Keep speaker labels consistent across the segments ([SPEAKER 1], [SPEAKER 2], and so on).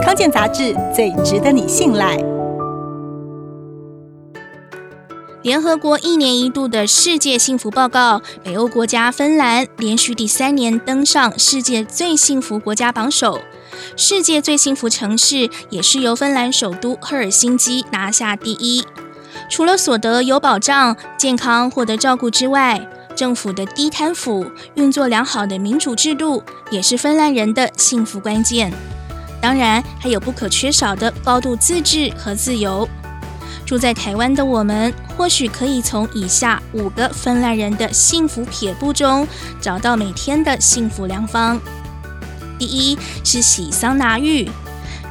[SPEAKER 1] 康健杂志最值得你信赖。
[SPEAKER 2] 联合国一年一度的世界幸福报告，北欧国家芬兰连续第三年登上世界最幸福国家榜首。世界最幸福城市也是由芬兰首都赫尔辛基拿下第一。除了所得有保障、健康获得照顾之外，政府的低贪腐、运作良好的民主制度，也是芬兰人的幸福关键。当然，还有不可缺少的高度自治和自由。住在台湾的我们，或许可以从以下五个芬兰人的幸福撇步中，找到每天的幸福良方。第一是洗桑拿浴，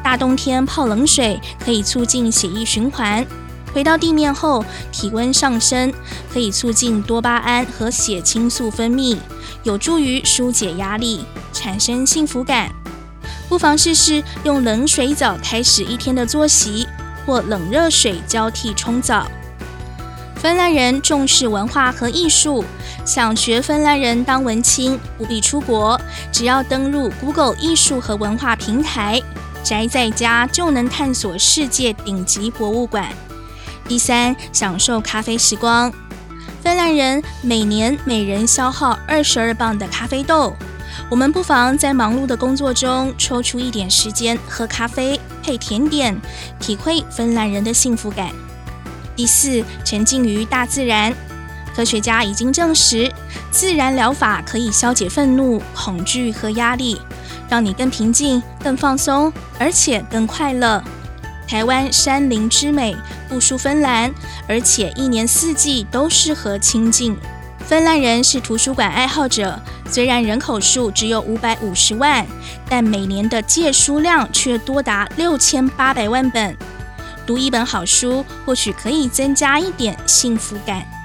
[SPEAKER 2] 大冬天泡冷水可以促进血液循环，回到地面后体温上升，可以促进多巴胺和血清素分泌，有助于纾解压力，产生幸福感。不妨试试用冷水澡开始一天的作息。或冷热水交替冲澡。芬兰人重视文化和艺术，想学芬兰人当文青不必出国，只要登入 Google 艺术和文化平台，宅在家就能探索世界顶级博物馆。第三，享受咖啡时光。芬兰人每年每人消耗二十二磅的咖啡豆。我们不妨在忙碌的工作中抽出一点时间喝咖啡配甜点，体会芬兰人的幸福感。第四，沉浸于大自然。科学家已经证实，自然疗法可以消解愤怒、恐惧和压力，让你更平静、更放松，而且更快乐。台湾山林之美不输芬兰，而且一年四季都适合亲近。芬兰人是图书馆爱好者。虽然人口数只有五百五十万，但每年的借书量却多达六千八百万本。读一本好书，或许可以增加一点幸福感。